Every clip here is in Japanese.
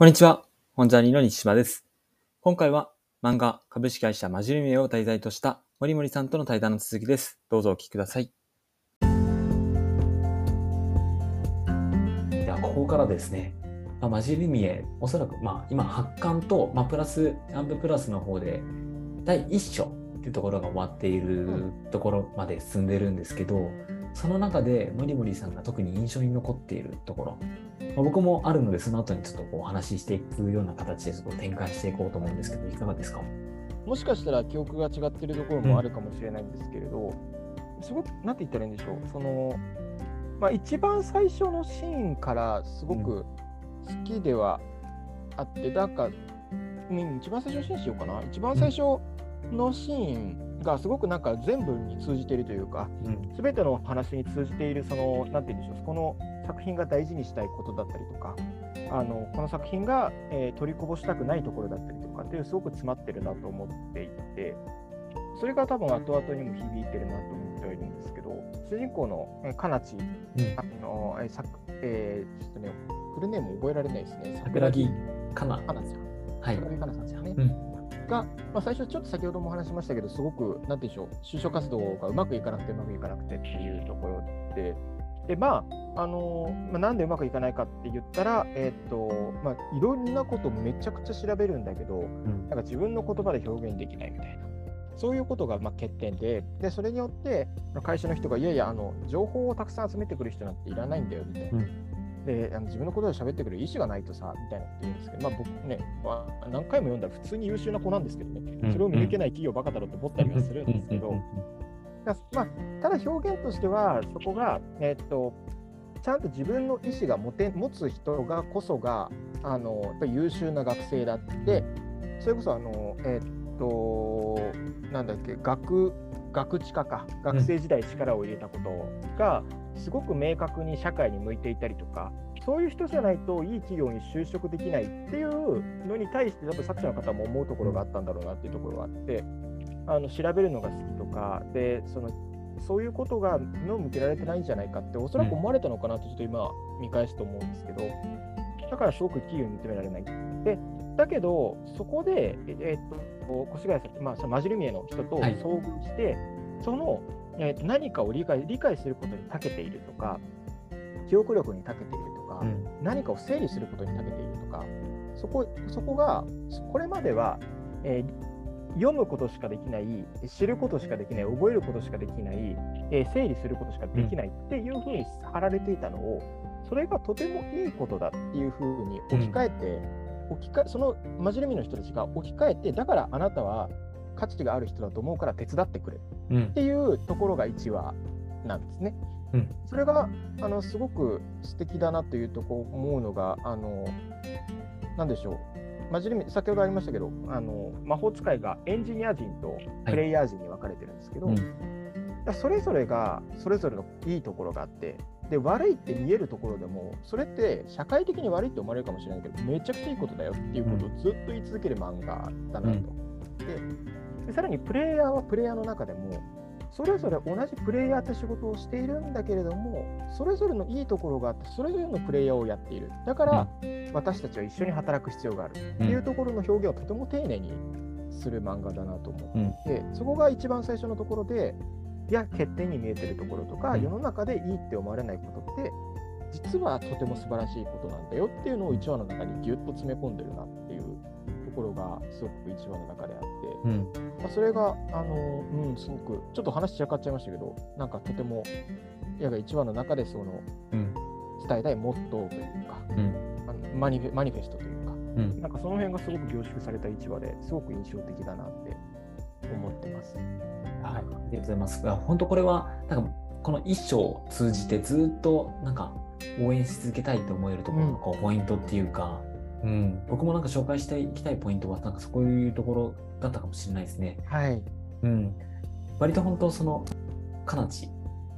こんにちは。本ジャーニーの西島です。今回は漫画株式会社マジルミエを題材とした森森さんとの対談の続きです。どうぞお聞きください。では、ここからですね、まあ、マジルミエ、おそらく、まあ、今、発刊と、まあ、プラス、アンププラスの方で、第1章っていうところが終わっているところまで進んでるんですけど、その中で森森さんが特に印象に残っているところ、まあ、僕もあるので、その後にちょっとこうお話ししていくような形でちょっと展開していこうと思うんですけど、いかがですか？もしかしたら記憶が違ってるところもあるかもしれないんですけれど、すごく、なんて言ったらいいんでしょう、その、まあ、一番最初のシーンからすごく好きではあって、なんか、うん一番最初のシーンにしようかな。一番最初のシーンがすごくなんか全部に通じているというか、うん。すべての話に通じている、その、なんて言うんでしょう、この作品が大事にしたいことだったりとか、あのこの作品が、えー取りこぼしたくないところだったりとかっていう、すごく詰まってるなと思っていて、それが多分後々にも響いてるなと思ってはいるんですけど、主人公のえーかなち、あのえーさえーちょっとね、フルネーム覚えられないですね。桜木かな。かなちゃん。はい。桜木かなさんですよね。うんが、まあ、最初ちょっと先ほども話しましたけど、すごく、なんていうんでしょう、就職活動がうまくいかなくてうまくいかなくてっていうところで、で、まあ、あのまあ、なんでうまくいかないかって言ったら、えーっと、まあ、いろんなことめちゃくちゃ調べるんだけど、うんなんか自分の言葉で表現できないみたいな。そういうことがまあ欠点で、でそれによって会社の人が、いやいやあの、情報をたくさん集めてくる人なんていらないんだよみたいな。であの自分のことで喋ってくる意思がないとさ、みたいなこと言うんですけど、まあ僕ね、まあ、何回も読んだら普通に優秀な子なんですけどね、うん。それを見抜けない企業バカだろうって思ったりはするんですけど、だまあ、ただ表現としては、そこが、えっと、ちゃん。と自分の意思が持て持つ人がこそがあのやっぱり優秀な学生だって、それこそあの、えっと、なん。だっけ、学学知化か、学生時代力を入れたことが、すごく明確に社会に向いていたりとか、そういう人じゃないといい企業に就職できないっていうのに対して、多分作者の方も思うところがあったんだろうなっていうところがあって、あの調べるのが好きとか、でそのそういうことが目を向けられてないんじゃないかって、おそらく思われたのかなと、ちょっと今、見返すと思うんですけど、だからすごく企業に認められない。でだけど、そこで、ええっと越谷さん、まあ、そのマジルミエの人とはい。遭遇して、その、えっと何かを理解理解することに長けているとか、記憶力に長けているとか、うん。何かを整理することに長けているとか、そこそこが、これまでは、えー読むことしかできない、知ることしかできない、覚えることしかできない、えー整理することしかできないっていうふうに貼られていたのを、それがとてもいいことだっていうふうに置き換えて、置き換えそのマジレミの人たちが置き換えて、だからあなたは価値がある人だと思うから手伝ってくれ。うん。っていうところが1話なんですね。うん。それがあのすごく素敵だなというとこ思うのが、あのなんでしょう、マジレミ先ほどありましたけど、あの魔法使いがエンジニア人とプレイヤー人に分かれてるんですけど、うん。だからそれぞれがそれぞれのいいところがあって、で悪いって見えるところでも、それって社会的に悪いって思われるかもしれないけど、めちゃくちゃいいことだよっていうことをずっと言い続ける漫画だなと。うん。ででさらにプレイヤーはプレイヤーの中でも、それぞれ同じプレイヤーって仕事をしているんだけれども、それぞれのいいところがあって、それぞれのプレイヤーをやっている。だから、私たちは一緒に働く必要がある。っていうところの表現をとても丁寧にする漫画だなと思うん。って、そこが一番最初のところで、いや、欠点に見えてるところとか、うん。世の中でいいって思われないことって、実はとても素晴らしいことなんだよっていうのを1話の中にぎゅっと詰め込んでるなっていうところが、すごく1話の中であって、うん。まあ、それが、あの、うん、すごく、ちょっと話しちゃかっちゃいましたけど、なんかとても、いや1話の中でそのうん。伝えたいモットーというか、うん。あのマニフェマニフェストというか、うん。なんかその辺がすごく凝縮された1話ですごく印象的だなって思ってます。はい、ありがとうございます。いや本当これは、なんかこの一章を通じてずっとなんか応援し続けたいと思えるところのこうポイントっていうか、うん、僕もなんか紹介していきたいポイントは、なんかそういうところだったかもしれないですね。はい。うん、割と本当その、かなち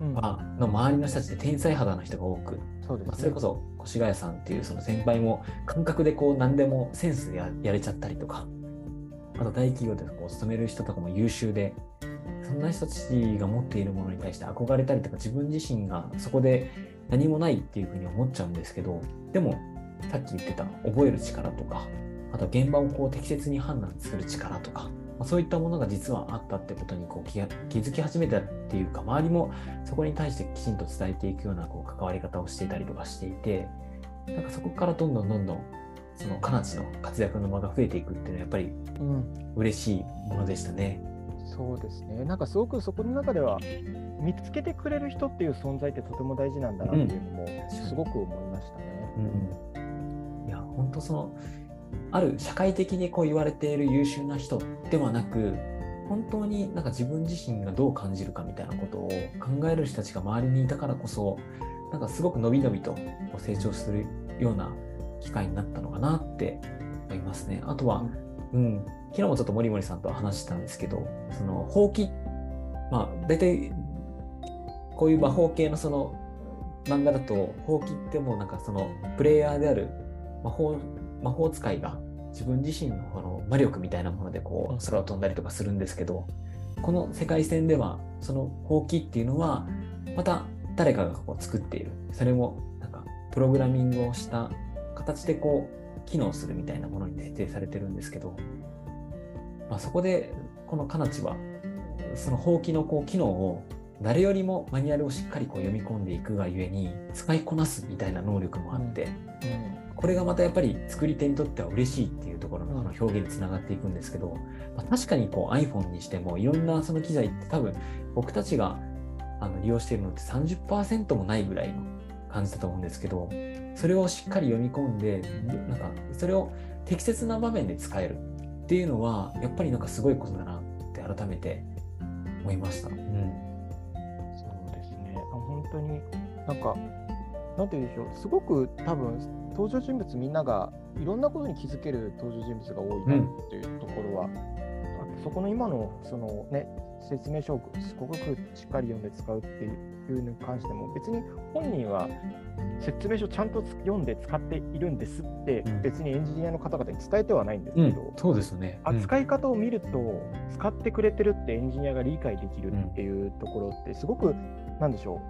うん、はの周りの人たちで天才肌の人が多く、そうですね。まあ、それこそ越谷さんっていうその先輩も感覚でこう何でもセンスでややれちゃったりとか、あと大企業でこう勤める人とかも優秀で、そんな人たちが持っているものに対して憧れたりとか、自分自身がそこで何もないっていうふうに思っちゃうんですけど、でも、さっき言ってた覚える力とか、あと現場をこう適切に判断する力とか、ま、そういったものが実はあったってことにこう気が気づき始めたっていうか、周りもそこに対してきちんと伝えていくようなこう関わり方をしていたりとかしていて、なんかそこからどんどんどんどんそのカナチの活躍の場が増えていくっていうのはやっぱり嬉しいものでしたね。うん、そうですね。なんかすごくそこの中では見つけてくれる人っていう存在ってとても大事なんだなっていうのもすごく思いましたね。うん、いや本当そのある社会的にこう言われている優秀な人ではなく本当になんか自分自身がどう感じるかみたいなことを考える人たちが周りにいたからこそなんかすごく伸び伸びと成長するような機会になったのかなって思いますね。あとは、うん、昨日もちょっと森森さんと話したんですけど、そのほうき、まあ大体こういう魔法系のその漫画だと、ほうきってもうなんかそのプレイヤーである魔法魔法使いが自分自身のこの魔力みたいなものでこう空を飛んだりとかするんですけど、この世界線ではそのほうきっていうのはまた誰かがこう作っている。それもなんかプログラミングをした形でこう機能するみたいなものに設定されてるんですけど、まあ、そこでこのカナチはそのほうきのこう機能を誰よりもマニュアルをしっかりこう読み込んでいくがゆえに使いこなすみたいな能力もあって、これがまたやっぱり作り手にとっては嬉しいっていうところのの表現につながっていくんですけど、まあ、確かにこう iPhone にしてもいろんなその機材って多分僕たちがあの利用しているのって30%もないぐらいの感じだと思うんですけどそれをしっかり読み込んでなんかそれを適切な場面で使えるっていうのはやっぱりなんかすごいことだなって改めて思いました。うん、そうですね。本当になんかなんて言うんでしょう。すごく多分登場人物みんながいろんなことに気づける登場人物が多いなっていうところは、うん、そこの今のそのね説明書をすごくしっかり読んで使うっていうのに関しても別に本人は説明書ちゃんと読んで使っているんですって別にエンジニアの方々に伝えてはないんですけど、うん、そうですね、うん、扱い方を見ると使ってくれてるってエンジニアが理解できるっていうところってすごくなんでしょう、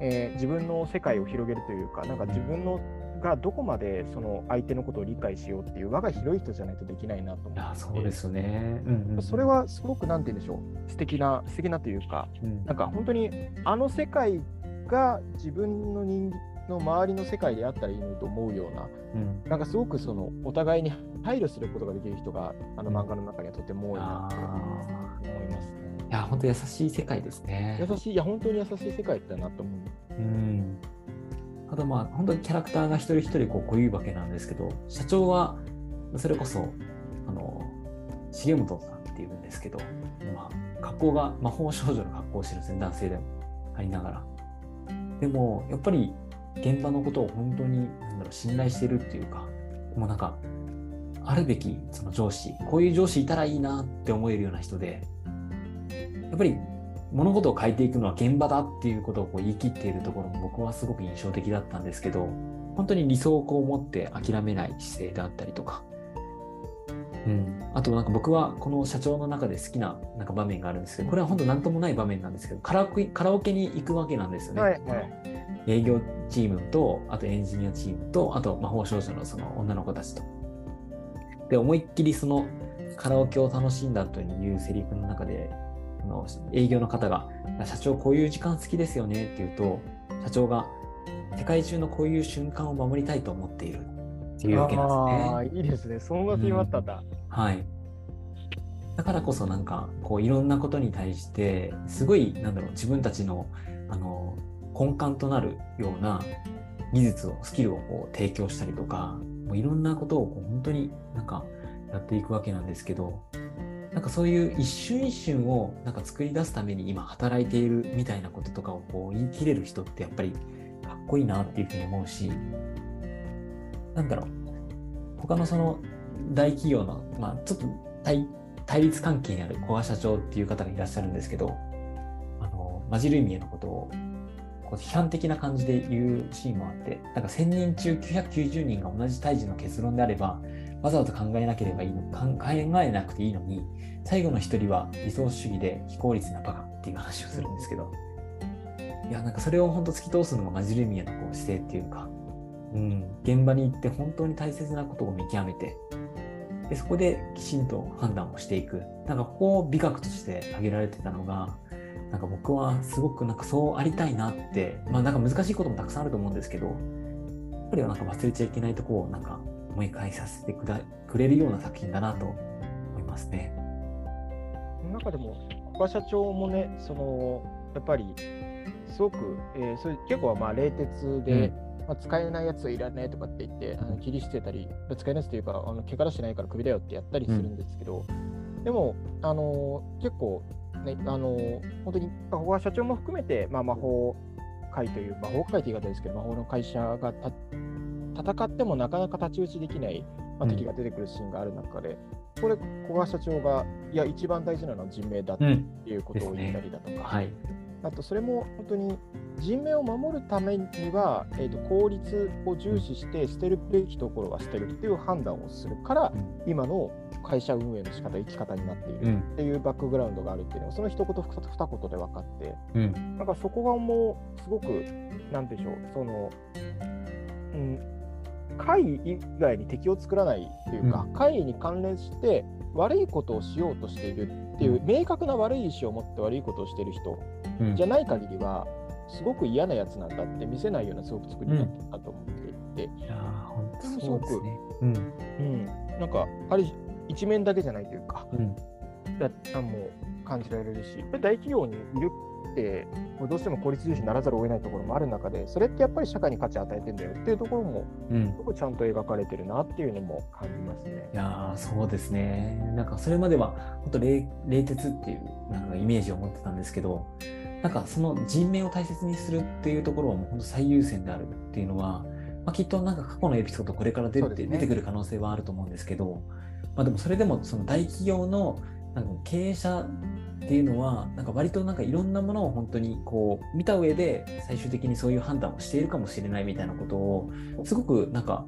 えー、自分の世界を広げるというかなんか自分のがどこまでその相手のことを理解しようっていう輪が広い人じゃないとできないなと思って。そうですね、うんうん、それはすごくなんて言うんでしょう。素敵な素敵なというか、うん、なんか本当にあの世界が自分の人の周りの世界であったらいいのと思うような、うん、なんかすごくそのお互いに配慮することができる人があの漫画の中にはとても多いなと思いますね。いや本当優しい世界ですね。優しいいや本当に優しい世界だなと思う。うんあとまあ本当にキャラクターが一人一人こう濃いわけなんですけど社長はそれこそあの重本さんっていうんですけど、まあ、格好が魔法少女の格好をしてるんですね男性でもありながら。でもやっぱり現場のことを本当になんだろう信頼してるっていうかもうなんかあるべきその上司こういう上司いたらいいなって思えるような人でやっぱり物事を変えていくのは現場だっていうことをこう言い切っているところも僕はすごく印象的だったんですけど本当に理想をこう持って諦めない姿勢であったりとか、うん、あとなんか僕はこの社長の中で好きななんか場面があるんですけどこれは本当何ともない場面なんですけどカラオケカラオケに行くわけなんですよね。はいはい、営業チームとあとエンジニアチームとあと魔法少女のその女の子たちと。で思いっきりそのカラオケを楽しんだというセリフの中であの営業の方が、社長こういう時間好きですよねって言うと、社長が世界中のこういう瞬間を守りたいと思っているっていうわけなんですね。あいいですね。そんな決まったんだ、うん、はい。だからこそなんかこういろんなことに対してすごいなんだろう自分たちのあの根幹となるような技術をスキルをこう提供したりとかもういろんなことをこう本当になんかやっていくわけなんですけどなんかそういう一瞬一瞬をなんか作り出すために今働いているみたいなこととかをこう言い切れる人ってやっぱりかっこいいなっていうふうに思うし、なんだろう、他のその大企業の、まあちょっと対対立関係にある古賀社長っていう方がいらっしゃるんですけど、あの、マジルミエのことをこう批判的な感じで言うシーンもあって、なんか1000人中990人が同じ対峙の結論であれば、わざわざ考えなければいいの、考えなくていいのに、最後の一人は理想主義で非効率なバカっていう話をするんですけど、いや、なんかそれを本当突き通すのがマジルミアのこう姿勢っていうか、うん、現場に行って本当に大切なことを見極めてでそこできちんと判断をしていく。なんかここを美学として挙げられてたのがなんか僕はすごくなんかそうありたいなってまあなんか難しいこともたくさんあると思うんですけどやっぱりなんか忘れちゃいけないところをなんか思い返させてくくれるような作品だなと思いますね。中でも小川社長もねそのやっぱりすごく、えー、それ結構まあ冷徹で、うんまあ、使えないやつはいらないとかって言って、あの切り捨てたり、使えないやつというか、あの怪我してないからクビだよってやったりするんですけど、うん、でも、あのー、結構、ね、あのー、本当に、ここは社長も含めて、まあ、魔法界という、魔法界という言い方ですけど、魔法の会社が戦ってもなかなか太刀打ちできない、まあ、敵が出てくるシーンがある中で、うん、これ、小川社長が、いや、一番大事なのは人命だっていうことを言ったりだとか、うんねはい、あとそれも本当に人命を守るためには、えーと、効率を重視して捨てるべきところは捨てるっていう判断をするから、うん、今の会社運営の仕方生き方になっているっていうバックグラウンドがあるっていうのは、その一言二言で分かって、うん、なんかそこがもうすごくなんでしょうその、うん、会以外に敵を作らないというか、うん、会に関連して悪いことをしようとしているっていう明確な悪い意思を持って悪いことをしている人じゃない限りは、すごく嫌なやつなんだって見せないようなすごく作りになってたと思っていて、いや本当すごく、ね、うん、うん、なんかある一面だけじゃないというか、うん、だもう感じられるし、大企業にいるって、もうどうしても効率重視にならざるを得ないところもある中で、それってやっぱり社会に価値を与えてんだよっていうところも、うん、すごくちゃんと描かれてるなっていうのも感じますね。いやそうですね。なんかそれまでは、本当冷冷徹っていうなんかイメージを持ってたんですけど、なんかその人命を大切にするっていうところはもう本当最優先であるっていうのは、まあ、きっとなんか過去のエピソードこれから出て,、出てくる可能性はあると思うんですけど、まあ、でもそれでもその大企業のなんか経営者っていうのはなんか割となんかいろんなものを本当にこう見た上で最終的にそういう判断をしているかもしれないみたいなことをすごくなんか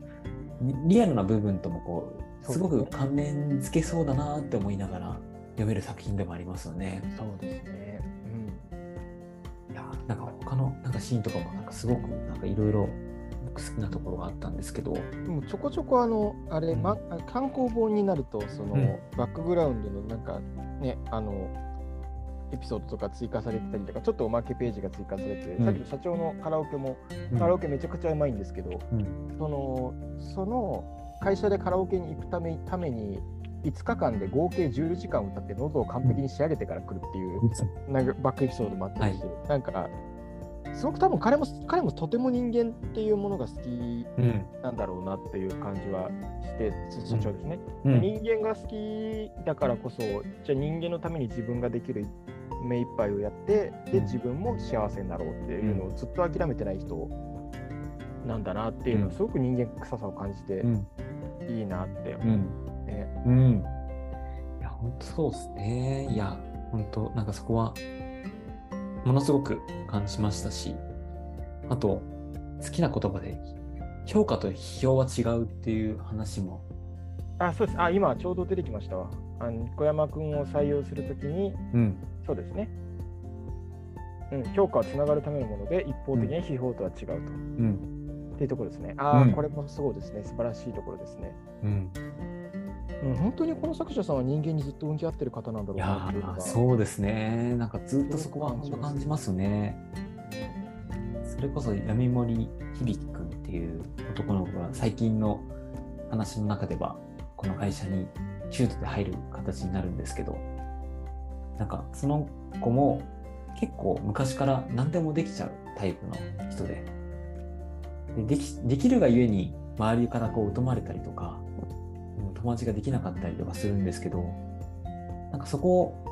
リアルな部分ともこうすごく関連付けそうだなって思いながら読める作品でもありますよね。そうですね。なんか他のなんかシーンとかもなんかすごくなんかいろいろ好きなところがあったんですけどでもちょこちょこあのあれ、うん、ま、単行本になるとその、うん、バックグラウンドのなんかねあのエピソードとか追加されてたりとかちょっとおまけページが追加されて、うん、さっきの社長のカラオケも、カラオケめちゃくちゃうまいんですけど、そのその会社でカラオケに行くためために5日間で合計10時間歌って喉を完璧に仕上げてから来るっていう、なんかバックエピソードもあったりして、はい、なんかすごく多分彼も彼もとても人間っていうものが好きなんだろうなっていう感じはして、うん、社長ですね、うん、人間が好きだからこそじゃあ人間のために自分ができる目いっぱいをやってで自分も幸せになろうっていうのをずっと諦めてない人なんだなっていうのはすごく人間臭さを感じていいなって思って、うん、いや本当そうですね。いや本当なんかそこはものすごく感じましたし、あと、好きな言葉で、評価と批評は違うっていう話も。あ、そうです。あ、今ちょうど出てきましたわ。あの小山君を採用するときに、うん、そうですね。うん、評価はつながるためのもので、一方的に批評とは違うと。うん、っていうところですね。ああ、うん、これもそうですね。素晴らしいところですね。うんうん、本当にこの作者さんは人間にずっと向き合ってる方なんだろうないやそうですね。なんかずっとそこは感じますね。それこそ闇森響君っていう男の子が最近の話の中ではこの会社に中途で入る形になるんですけどなんかその子も結構昔から何でもできちゃうタイプの人ででできできるがゆえに周りからこう疎まれたりとか友達ができなかったりとかするんですけどなんかそこを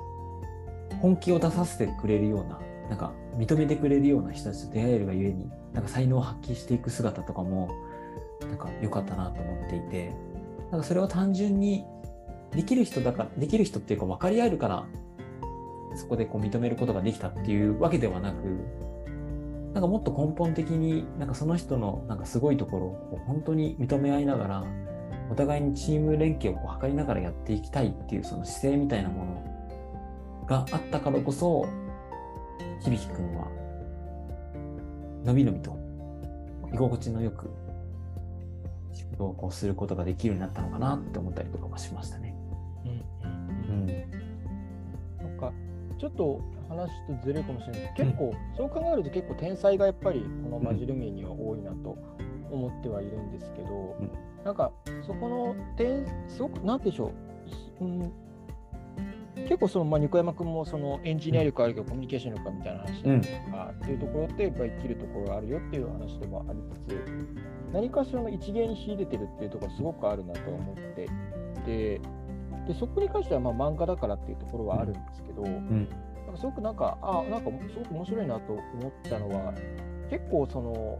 本気を出させてくれるようななんか認めてくれるような人たちと出会えるがゆえになんか才能を発揮していく姿とかもなんか良かったなと思っていてなんかそれは単純にできる人だからできる人っていうか分かり合えるからそこでこう認めることができたっていうわけではなくなんかもっと根本的になんかその人のなんかすごいところを本当に認め合いながらお互いにチーム連携をこう図りながらやっていきたいっていうその姿勢みたいなものがあったからこそ響くんはのびのびと居心地のよく仕事をこうすることができるようになったのかなって思ったりとかもしましたね。うんなんか。ちょっと話とずれるかもしれない。結構、そう考えると結構天才がやっぱりこのマジルミエには多いなと思ってはいるんですけど、うん。なんかそこの点すごくなんでしょう、うん、結構その、まあ、ニコヤマ君もそのエンジニア力あるけどコミュニケーション力みたいな話とか、っていうところってやっぱり生きるところがあるよっていう話でもありつつ何かしらの一芸に秀でてるっていうところすごくあるなと思って。いてでそこに関してはまあ漫画だからっていうところはあるんですけど、うん。なんかすごくなんかあなんかすごく面白いなと思ったのは結構その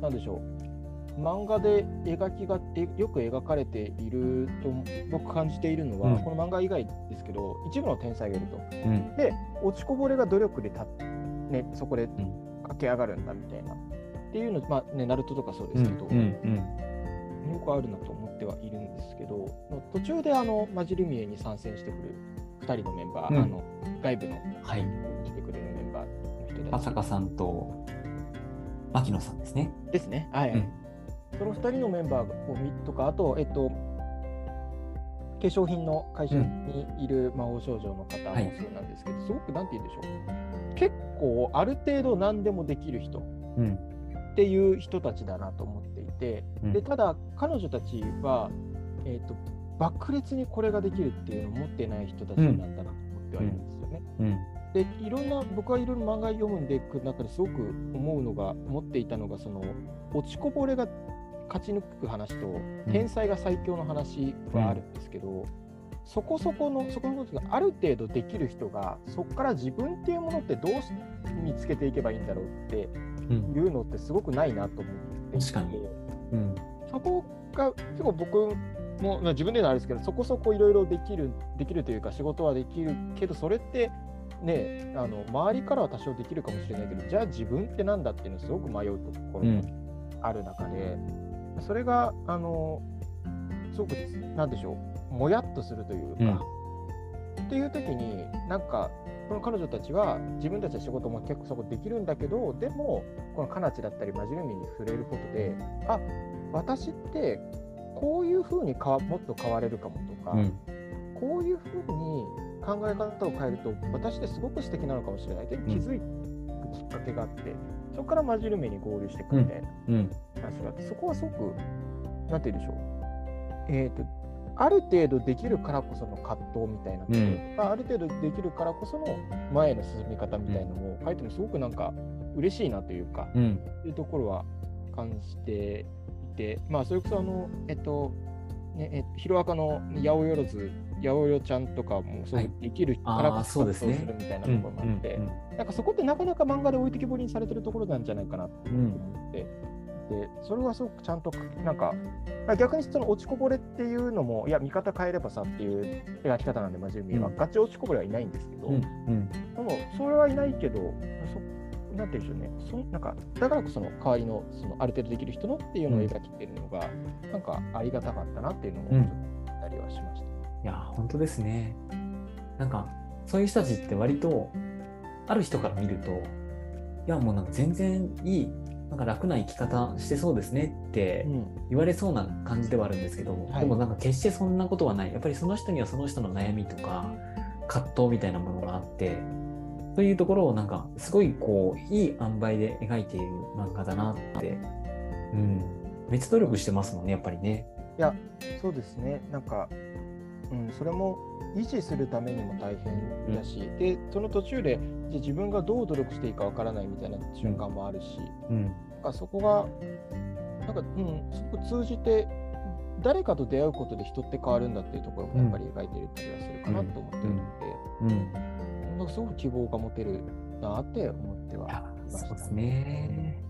なんでしょう漫画で描きがえよく描かれていると僕感じているのは、うんこの漫画以外ですけど一部の天才がいると。うんで落ちこぼれが努力でた、ね、そこでん駆け上がるんだみたいな。っていうの、まあね、ナルトとかそうですけど、うんうんよくあるなと思ってはいるんですけど、途中であのマジルミエに参戦してくる2人のメンバー、うんあの外部のはい。してくれるメンバーの人たちまさかさんと牧野さんですね。ですね。はい、うんその2人のメンバーを見とか、あと、えっと、化粧品の会社にいる魔法少女の方もはいそうなんですけど、すごくなんて言うんでしょう。結構ある程度何でもできる人うんっていう人たちだなと思っていて、うん。でただ彼女たちは、えっと爆裂にこれができるっていうのを持ってない人たちなんだなと思ってはいるんですよね。うん。でいろんな僕はいろいろ漫画読むんでいく中ですごく思うのが思っていたのがその落ちこぼれが勝ち抜く話とうん。天才が最強の話はあるんですけど、そこそこのそこのことがある程度できる人がそこから自分っていうものってどうし見つけていけばいいんだろうってうん。いうのってすごくないなと思っていて。確かに。うん。そこが結構僕もまあ自分で言うのはあれですけどそこそこいろいろできるできるというか仕事はできるけどそれってねあの周りからは多少できるかもしれないけどじゃあ自分ってなんだっていうのをすごく迷うところもうん。ある中で、それがあのすごくなんでしょう。もやっとするというか、っていう時になんかこの彼女たちは自分たちの仕事も結構そこできるんだけどでもこのカナチだったりマジルミに触れることであ私ってこういうふうにかわもっと変われるかもとか、うん。こういうふうに考え方を変えると私ってすごく素敵なのかもしれない。って気づくきっかけがあって、そこからマジルミに合流していくみたいな。うん話があって、そこはすごくなんて言うんでしょう。えっ、とある程度できるからこその葛藤みたいなところ。とか、ある程度できるからこその前への進み方みたいなのを書いてもすごくなんか嬉しいなというか、うん。っていうところは感じていて、まあ、それこそあの、えっと、ね、えっと、ヒロアカの八百万ず、八百万ちゃんとかも、そうはい。できるからこそ活動するみたいなところもあって、うんなんかそこってなかなか漫画で置いてきぼりにされてるところなんじゃないかなってうん。思って、で、それはすごくちゃんと、なんか、まあ逆にその落ちこぼれっていうのも、いや、見方変えればさっていう描き方なんで、マジルミは、うん。ガチ落ちこぼれはいないんですけど、うんうん。でも、それはいないけど、そなんて言うんでしょうね、そなんかだからこその代わりのそのある程度できる人のっていうのを描きてるのが、なんかありがたかったなっていうのをちょうんっと思ったりはしました。いや本当ですね。なんかそういう人たちって割とある人から見るといやもうなんか全然いいなんか楽な生き方してそうですねってうん。言われそうな感じではあるんですけど、はい。でもなんか決してそんなことはない。やっぱりその人にはその人の悩みとか葛藤みたいなものがあってというところをなんかすごいこういい塩梅で描いている漫画だなって、うん、めっちゃ努力してますもんねやっぱりね。いや、そうですね、なんか、うん、それも維持するためにも大変だし、で、その途中で、じゃあ自分がどう努力していいかわからないみたいな瞬間もあるし、うん。なんかそこが、なんか、うん、すごく通じて、誰かと出会うことで人って変わるんだっていうところもやっぱり描いてる気がするかなと思ってるので、うん。なんかすごく希望が持てるなって思ってはいやましたそうですね。ね。